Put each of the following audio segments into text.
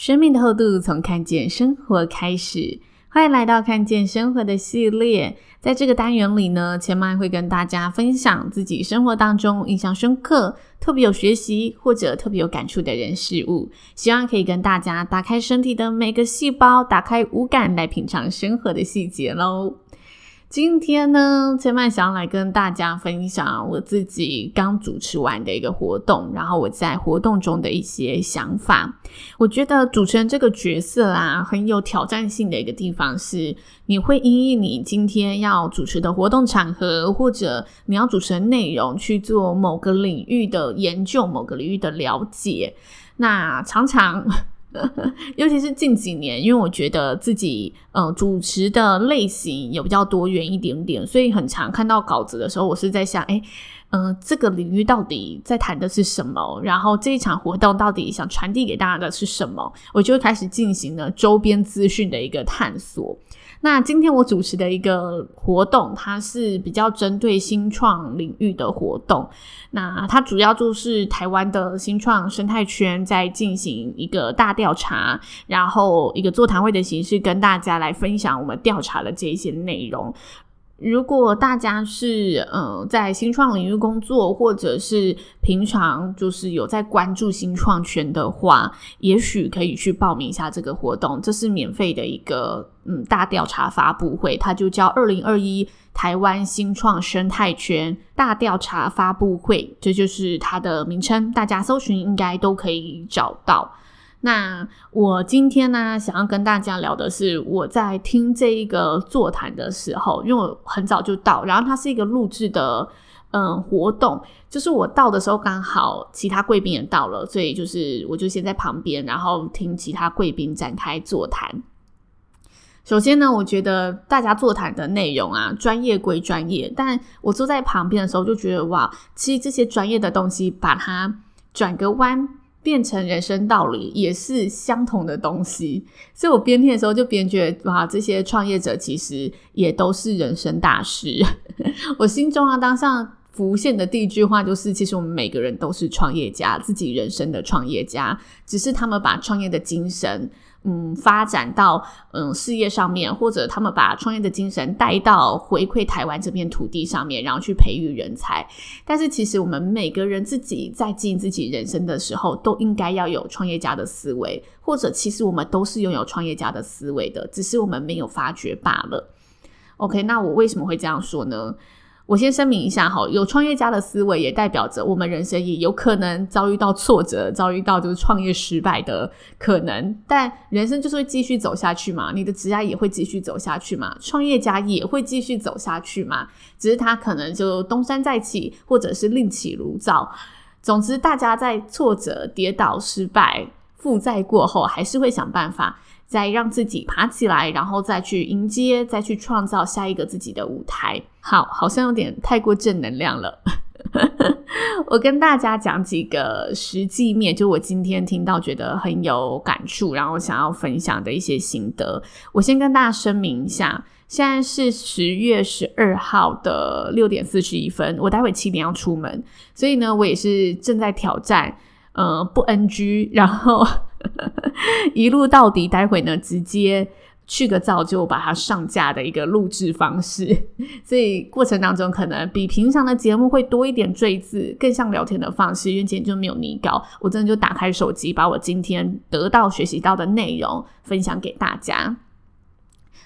生命的厚度从看见生活开始，欢迎来到看见生活的系列。在这个单元里呢，千麦会跟大家分享自己生活当中印象深刻、特别有学习或者特别有感触的人事物，希望可以跟大家打开身体的每个细胞，打开五感来品尝生活的细节喽。今天呢，千嫚想要来跟大家分享我自己刚主持完的一个活动，然后我在活动中的一些想法。我觉得主持人这个角色啊，很有挑战性的一个地方是，你会因应你今天要主持的活动场合，或者你要主持的内容去做某个领域的研究，某个领域的了解。那常常。尤其是近几年，因为我觉得自己呃主持的类型也比较多元一点点，所以很常看到稿子的时候，我是在想，诶嗯、这个领域到底在谈的是什么？然后这一场活动到底想传递给大家的是什么？我就开始进行了周边资讯的一个探索。那今天我主持的一个活动，它是比较针对新创领域的活动。那它主要就是台湾的新创生态圈在进行一个大调查，然后一个座谈会的形式跟大家来分享我们调查的这一些内容。如果大家是呃在新创领域工作，或者是平常就是有在关注新创圈的话，也许可以去报名一下这个活动。这是免费的一个嗯大调查发布会，它就叫二零二一台湾新创生态圈大调查发布会，这就是它的名称。大家搜寻应该都可以找到。那我今天呢，想要跟大家聊的是我在听这一个座谈的时候，因为我很早就到，然后它是一个录制的嗯活动，就是我到的时候刚好其他贵宾也到了，所以就是我就先在旁边，然后听其他贵宾展开座谈。首先呢，我觉得大家座谈的内容啊，专业归专业，但我坐在旁边的时候就觉得哇，其实这些专业的东西，把它转个弯。变成人生道理也是相同的东西，所以我边听的时候就边觉得哇，这些创业者其实也都是人生大师。我心中啊，当下浮现的第一句话就是：其实我们每个人都是创业家，自己人生的创业家，只是他们把创业的精神。嗯，发展到嗯事业上面，或者他们把创业的精神带到回馈台湾这片土地上面，然后去培育人才。但是，其实我们每个人自己在经营自己人生的时候，都应该要有创业家的思维，或者其实我们都是拥有创业家的思维的，只是我们没有发觉罢了。OK，那我为什么会这样说呢？我先声明一下哈，有创业家的思维，也代表着我们人生也有可能遭遇到挫折，遭遇到就是创业失败的可能。但人生就是会继续走下去嘛，你的职业也会继续走下去嘛，创业家也会继续走下去嘛，只是他可能就东山再起，或者是另起炉灶。总之，大家在挫折、跌倒、失败、负债过后，还是会想办法。再让自己爬起来，然后再去迎接，再去创造下一个自己的舞台。好，好像有点太过正能量了。我跟大家讲几个实际面，就我今天听到觉得很有感触，然后想要分享的一些心得。我先跟大家声明一下，现在是十月十二号的六点四十一分，我待会七点要出门，所以呢，我也是正在挑战。呃，不 NG，然后 一路到底。待会呢，直接去个照就把它上架的一个录制方式，所以过程当中可能比平常的节目会多一点赘字，更像聊天的方式。因为今天就没有拟稿，我真的就打开手机，把我今天得到、学习到的内容分享给大家。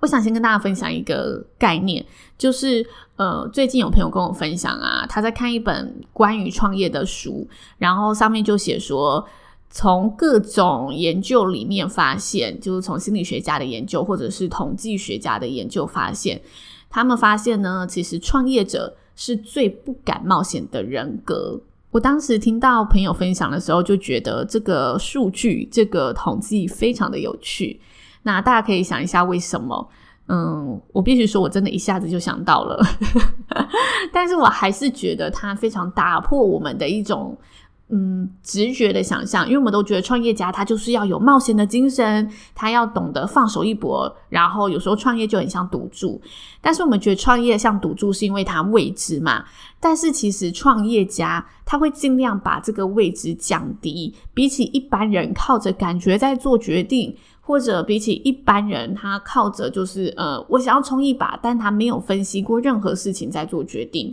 我想先跟大家分享一个概念，就是呃，最近有朋友跟我分享啊，他在看一本关于创业的书，然后上面就写说，从各种研究里面发现，就是从心理学家的研究或者是统计学家的研究发现，他们发现呢，其实创业者是最不敢冒险的人格。我当时听到朋友分享的时候，就觉得这个数据、这个统计非常的有趣。那大家可以想一下，为什么？嗯，我必须说，我真的一下子就想到了，但是我还是觉得它非常打破我们的一种。嗯，直觉的想象，因为我们都觉得创业家他就是要有冒险的精神，他要懂得放手一搏，然后有时候创业就很像赌注。但是我们觉得创业像赌注，是因为它未知嘛。但是其实创业家他会尽量把这个未知降低，比起一般人靠着感觉在做决定，或者比起一般人他靠着就是呃，我想要冲一把，但他没有分析过任何事情在做决定。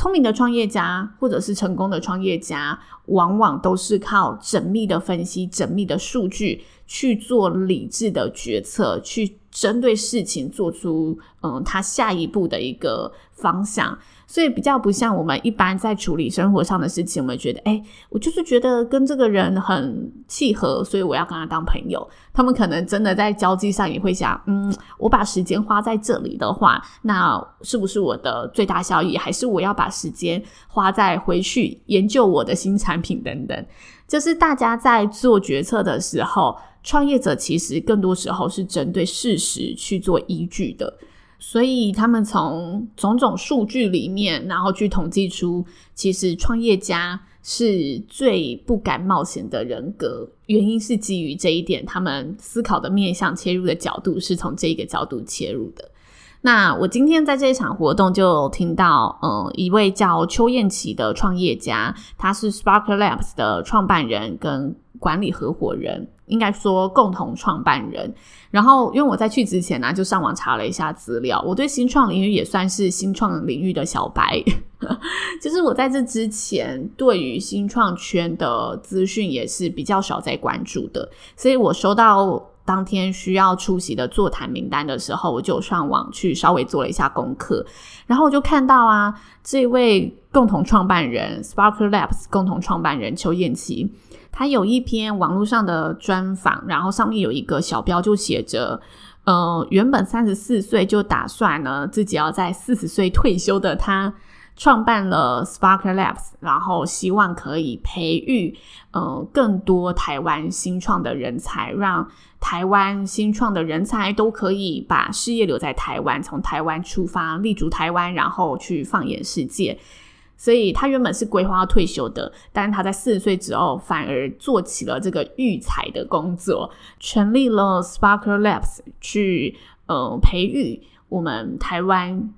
聪明的创业家，或者是成功的创业家，往往都是靠缜密的分析、缜密的数据去做理智的决策，去针对事情做出嗯他下一步的一个方向。所以比较不像我们一般在处理生活上的事情，我们觉得，哎，我就是觉得跟这个人很契合，所以我要跟他当朋友。他们可能真的在交际上也会想，嗯，我把时间花在这里的话，那是不是我的最大效益？还是我要把时间花在回去研究我的新产品品等等？就是大家在做决策的时候，创业者其实更多时候是针对事实去做依据的。所以他们从种种数据里面，然后去统计出，其实创业家是最不敢冒险的人格。原因是基于这一点，他们思考的面向、切入的角度是从这个角度切入的。那我今天在这一场活动就听到，嗯，一位叫邱彦琪的创业家，他是 Spark Labs 的创办人跟管理合伙人。应该说共同创办人，然后因为我在去之前呢、就上网查了一下资料。我对新创领域也算是新创领域的小白，就是我在这之前对于新创圈的资讯也是比较少在关注的，所以我收到当天需要出席的座谈名单的时候，我就上网去稍微做了一下功课，然后我就看到啊，这位共同创办人 Spark Labs 共同创办人邱彦琪。他有一篇网络上的专访，然后上面有一个小标就写着：“呃，原本三十四岁就打算呢自己要在四十岁退休的他，创办了 Spark Labs，然后希望可以培育呃更多台湾新创的人才，让台湾新创的人才都可以把事业留在台湾，从台湾出发，立足台湾，然后去放眼世界。”所以他原本是规划要退休的，但是他在四十岁之后反而做起了这个育才的工作，成立了 Spark Labs 去呃培育我们台湾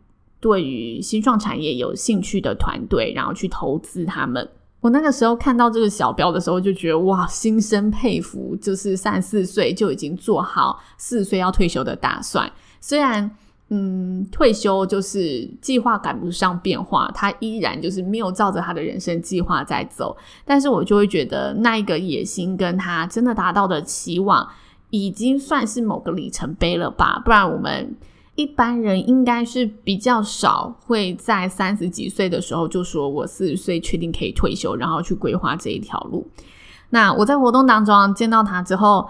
对于新创产业有兴趣的团队，然后去投资他们。我那个时候看到这个小标的时候，就觉得哇，心生佩服，就是三四岁就已经做好四十岁要退休的打算，虽然。嗯，退休就是计划赶不上变化，他依然就是没有照着他的人生计划在走。但是我就会觉得那一个野心跟他真的达到的期望，已经算是某个里程碑了吧？不然我们一般人应该是比较少会在三十几岁的时候就说我四十岁确定可以退休，然后去规划这一条路。那我在活动当中见到他之后。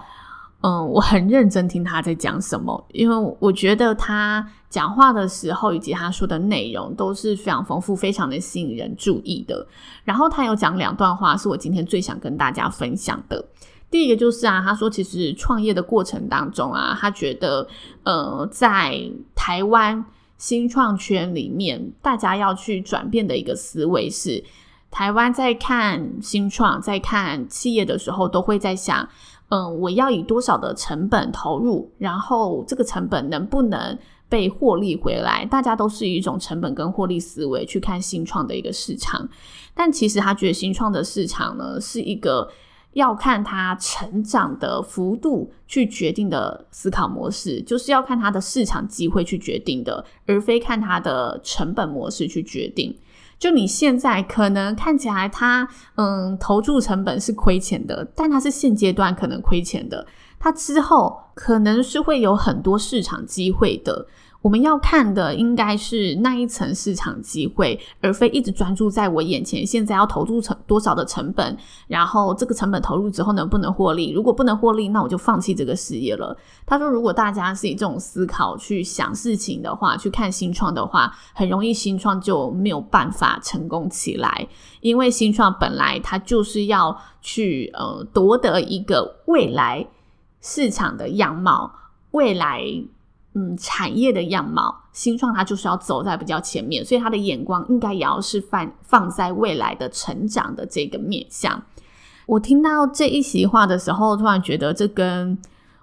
嗯，我很认真听他在讲什么，因为我觉得他讲话的时候以及他说的内容都是非常丰富、非常的吸引人注意的。然后他有讲两段话，是我今天最想跟大家分享的。第一个就是啊，他说其实创业的过程当中啊，他觉得呃，在台湾新创圈里面，大家要去转变的一个思维是，台湾在看新创、在看企业的时候，都会在想。嗯，我要以多少的成本投入，然后这个成本能不能被获利回来？大家都是一种成本跟获利思维去看新创的一个市场，但其实他觉得新创的市场呢，是一个要看它成长的幅度去决定的思考模式，就是要看它的市场机会去决定的，而非看它的成本模式去决定。就你现在可能看起来它，嗯，投注成本是亏钱的，但它是现阶段可能亏钱的，它之后可能是会有很多市场机会的。我们要看的应该是那一层市场机会，而非一直专注在我眼前现在要投入成多少的成本，然后这个成本投入之后能不能获利？如果不能获利，那我就放弃这个事业了。他说，如果大家是以这种思考去想事情的话，去看新创的话，很容易新创就没有办法成功起来，因为新创本来它就是要去呃夺得一个未来市场的样貌，未来。嗯，产业的样貌，新创它就是要走在比较前面，所以他的眼光应该也要是放放在未来的成长的这个面向。我听到这一席话的时候，突然觉得这跟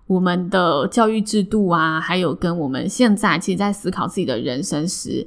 我们的教育制度啊，还有跟我们现在其实在思考自己的人生时，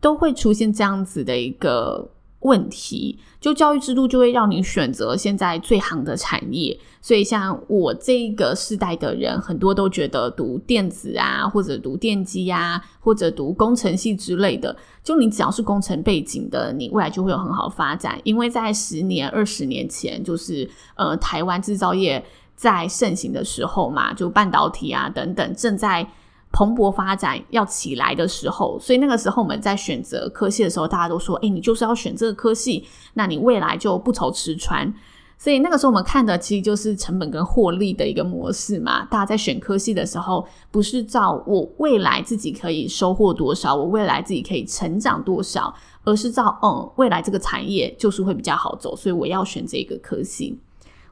都会出现这样子的一个。问题，就教育制度就会让你选择现在最行的产业，所以像我这个世代的人，很多都觉得读电子啊，或者读电机啊，或者读工程系之类的，就你只要是工程背景的，你未来就会有很好发展，因为在十年、二十年前，就是呃台湾制造业在盛行的时候嘛，就半导体啊等等正在。蓬勃发展要起来的时候，所以那个时候我们在选择科系的时候，大家都说：“诶，你就是要选这个科系，那你未来就不愁吃穿。”所以那个时候我们看的其实就是成本跟获利的一个模式嘛。大家在选科系的时候，不是照我未来自己可以收获多少，我未来自己可以成长多少，而是照嗯未来这个产业就是会比较好走，所以我要选这个科系。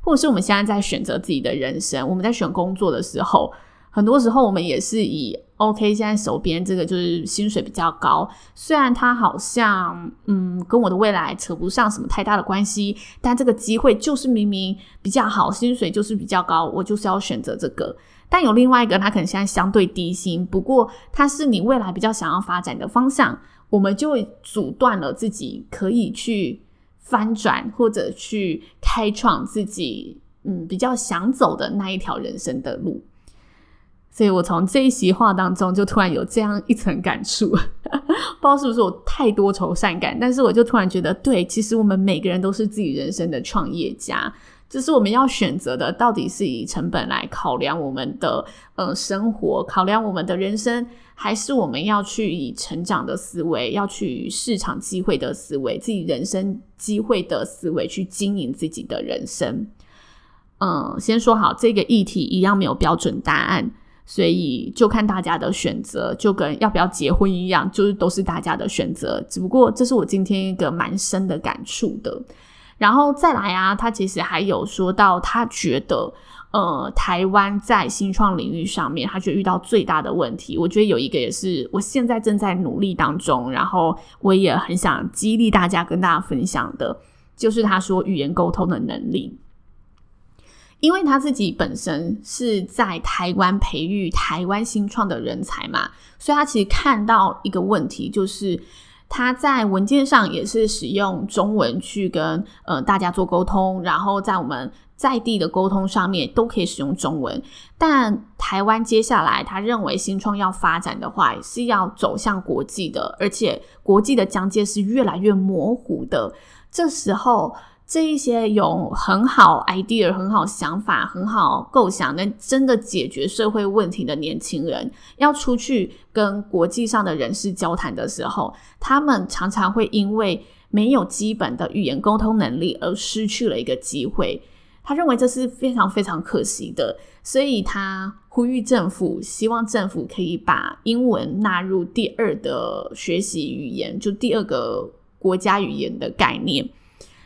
或者是我们现在在选择自己的人生，我们在选工作的时候。很多时候，我们也是以 OK，现在手边这个就是薪水比较高，虽然它好像嗯跟我的未来扯不上什么太大的关系，但这个机会就是明明比较好，薪水就是比较高，我就是要选择这个。但有另外一个，它可能现在相对低薪，不过它是你未来比较想要发展的方向，我们就会阻断了自己可以去翻转或者去开创自己嗯比较想走的那一条人生的路。所以我从这一席话当中就突然有这样一层感触，不知道是不是我太多愁善感，但是我就突然觉得，对，其实我们每个人都是自己人生的创业家，就是我们要选择的到底是以成本来考量我们的呃生活，考量我们的人生，还是我们要去以成长的思维，要去市场机会的思维，自己人生机会的思维去经营自己的人生。嗯，先说好，这个议题一样没有标准答案。所以就看大家的选择，就跟要不要结婚一样，就是都是大家的选择。只不过这是我今天一个蛮深的感触的。然后再来啊，他其实还有说到，他觉得呃，台湾在新创领域上面，他觉得遇到最大的问题。我觉得有一个也是我现在正在努力当中，然后我也很想激励大家跟大家分享的，就是他说语言沟通的能力。因为他自己本身是在台湾培育台湾新创的人才嘛，所以他其实看到一个问题，就是他在文件上也是使用中文去跟呃大家做沟通，然后在我们在地的沟通上面都可以使用中文。但台湾接下来他认为新创要发展的话，是要走向国际的，而且国际的疆界是越来越模糊的。这时候。这一些有很好 idea、很好想法、很好构想，能真的解决社会问题的年轻人，要出去跟国际上的人士交谈的时候，他们常常会因为没有基本的语言沟通能力而失去了一个机会。他认为这是非常非常可惜的，所以他呼吁政府，希望政府可以把英文纳入第二的学习语言，就第二个国家语言的概念。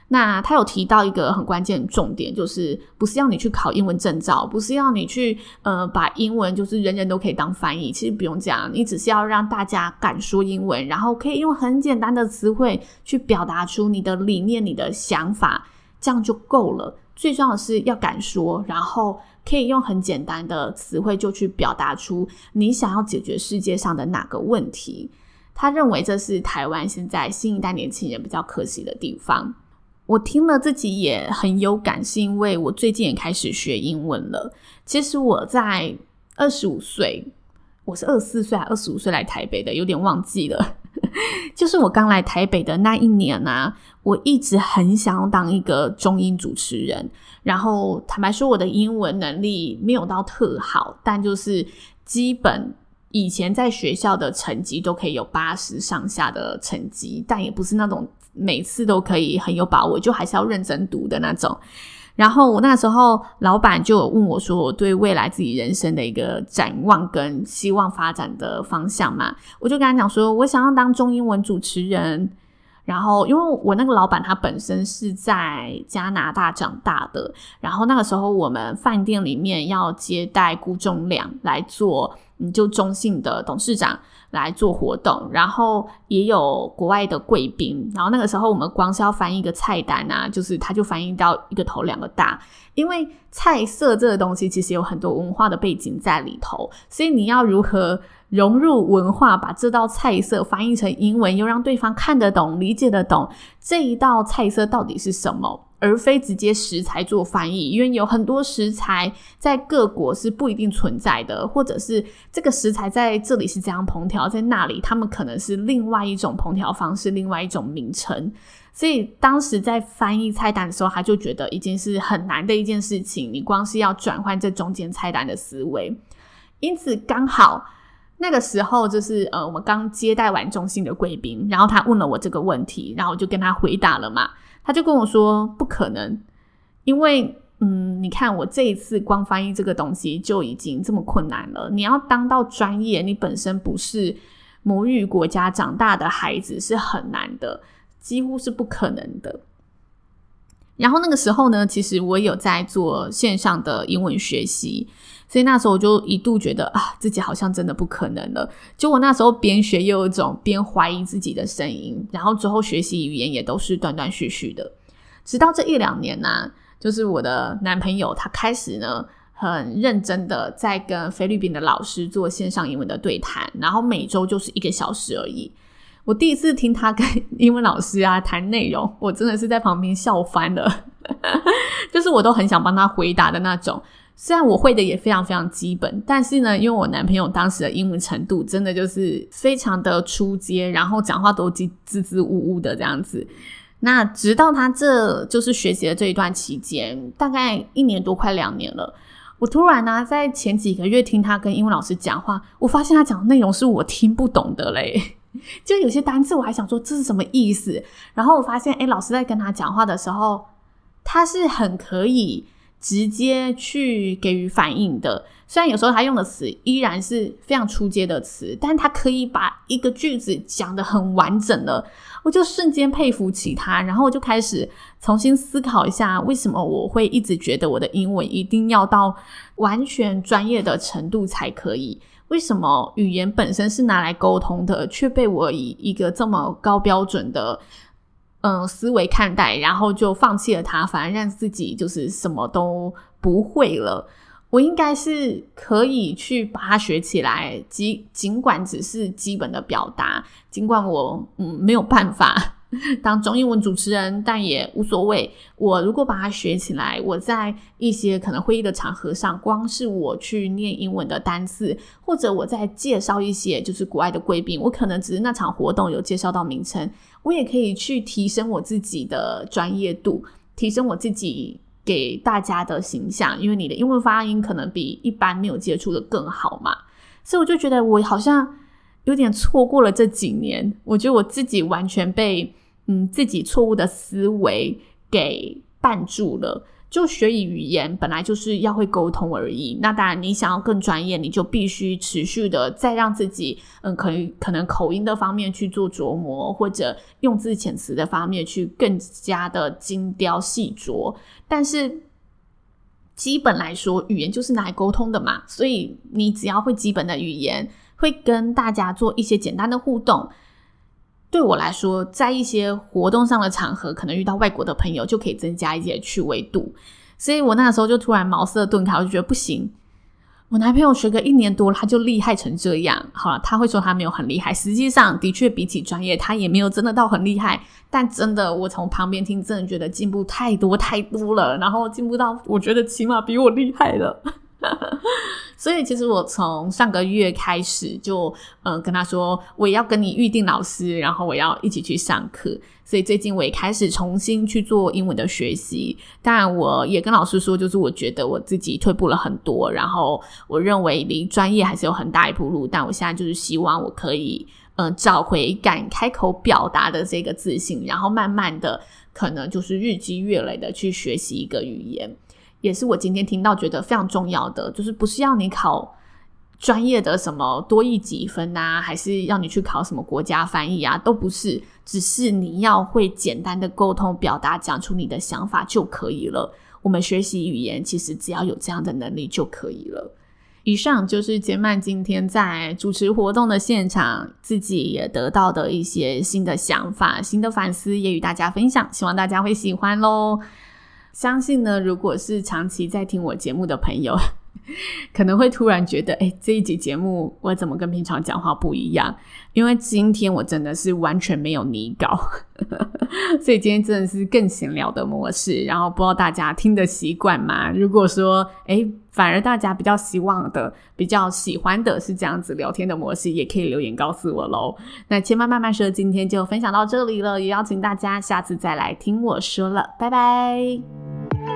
那他有提到一个很关键重点，就是不是要你去考英文证照，不是要你去呃把英文就是人人都可以当翻译，其实不用这样，你只是要让大家敢说英文，然后可以用很简单的词汇去表达出你的理念、你的想法，这样就够了。最重要的是要敢说，然后可以用很简单的词汇就去表达出你想要解决世界上的哪个问题。他认为这是台湾现在新一代年轻人比较可惜的地方。我听了自己也很有感，是因为我最近也开始学英文了。其实我在二十五岁，我是二十四岁还二十五岁来台北的，有点忘记了。就是我刚来台北的那一年啊，我一直很想要当一个中英主持人。然后坦白说，我的英文能力没有到特好，但就是基本以前在学校的成绩都可以有八十上下的成绩，但也不是那种每次都可以很有把握，就还是要认真读的那种。然后我那时候老板就有问我说，我对未来自己人生的一个展望跟希望发展的方向嘛，我就跟他讲说，我想要当中英文主持人。然后，因为我那个老板他本身是在加拿大长大的，然后那个时候我们饭店里面要接待顾仲良来做，你，就中信的董事长来做活动，然后也有国外的贵宾，然后那个时候我们光是要翻译一个菜单啊，就是他就翻译到一个头两个大，因为菜色这个东西其实有很多文化的背景在里头，所以你要如何融入文化，把这道菜色翻译成英文，又让对方看得懂、理解得懂这一道菜色到底是什么，而非直接食材做翻译。因为有很多食材在各国是不一定存在的，或者是这个食材在这里是这样烹调，在那里他们可能是另外一种烹调方式、另外一种名称。所以当时在翻译菜单的时候，他就觉得已经是很难的一件事情。你光是要转换这中间菜单的思维，因此刚好。那个时候就是呃，我们刚接待完中心的贵宾，然后他问了我这个问题，然后我就跟他回答了嘛。他就跟我说不可能，因为嗯，你看我这一次光翻译这个东西就已经这么困难了，你要当到专业，你本身不是母语国家长大的孩子是很难的，几乎是不可能的。然后那个时候呢，其实我有在做线上的英文学习。所以那时候我就一度觉得啊，自己好像真的不可能了。就我那时候边学又有一种边怀疑自己的声音，然后之后学习语言也都是断断续续的。直到这一两年呢、就是我的男朋友他开始呢很认真的在跟菲律宾的老师做线上英文的对谈，然后每周就是一个小时而已。我第一次听他跟英文老师啊谈内容，我真的是在旁边笑翻了，就是我都很想帮他回答的那种。虽然我会的也非常非常基本，但是呢，因为我男朋友当时的英文程度真的就是非常的出街，然后讲话都支支支吾吾的这样子。那直到他这就是学习的这一段期间，大概一年多快两年了，我突然呢、在前几个月听他跟英文老师讲话，我发现他讲的内容是我听不懂的嘞，就有些单词我还想说这是什么意思，然后我发现诶，老师在跟他讲话的时候，他是很可以。直接去给予反应的，虽然有时候他用的词依然是非常出阶的词，但他可以把一个句子讲得很完整了，我就瞬间佩服起他，然后我就开始重新思考一下，为什么我会一直觉得我的英文一定要到完全专业的程度才可以？为什么语言本身是拿来沟通的，却被我以一个这么高标准的嗯，思维看待，然后就放弃了它，反而让自己就是什么都不会了。我应该是可以去把它学起来，尽尽管只是基本的表达，尽管我嗯没有办法。当中英文主持人，但也无所谓。我如果把它学起来，我在一些可能会议的场合上，光是我去念英文的单词，或者我在介绍一些就是国外的贵宾，我可能只是那场活动有介绍到名称，我也可以去提升我自己的专业度，提升我自己给大家的形象。因为你的英文发音可能比一般没有接触的更好嘛，所以我就觉得我好像。有点错过了这几年，我觉得我自己完全被嗯自己错误的思维给绊住了。就学以语言本来就是要会沟通而已，那当然你想要更专业，你就必须持续的再让自己嗯可以可能口音的方面去做琢磨，或者用字遣词的方面去更加的精雕细琢。但是基本来说，语言就是拿来沟通的嘛，所以你只要会基本的语言。会跟大家做一些简单的互动，对我来说，在一些活动上的场合，可能遇到外国的朋友，就可以增加一些趣味度。所以我那时候就突然茅塞顿开，我就觉得不行。我男朋友学个一年多，他就厉害成这样。好了，他会说他没有很厉害，实际上的确比起专业，他也没有真的到很厉害。但真的，我从旁边听，真的觉得进步太多太多了。然后进步到我觉得起码比我厉害了。所以其实我从上个月开始就嗯跟他说，我也要跟你预定老师，然后我要一起去上课。所以最近我也开始重新去做英文的学习。当然，我也跟老师说，就是我觉得我自己退步了很多，然后我认为离专业还是有很大一步路。但我现在就是希望我可以嗯找回敢开口表达的这个自信，然后慢慢的可能就是日积月累的去学习一个语言。也是我今天听到觉得非常重要的，就是不是要你考专业的什么多一几分啊，还是要你去考什么国家翻译啊，都不是，只是你要会简单的沟通表达，讲出你的想法就可以了。我们学习语言其实只要有这样的能力就可以了。以上就是杰曼今天在主持活动的现场，自己也得到的一些新的想法、新的反思，也与大家分享，希望大家会喜欢喽。相信呢，如果是长期在听我节目的朋友，可能会突然觉得，哎，这一集节目我怎么跟平常讲话不一样？因为今天我真的是完全没有拟稿，所以今天真的是更闲聊的模式。然后不知道大家听得习惯吗？如果说，哎，反而大家比较希望的、比较喜欢的是这样子聊天的模式，也可以留言告诉我喽。那洁曼慢慢说，今天就分享到这里了，也邀请大家下次再来听我说了，拜拜。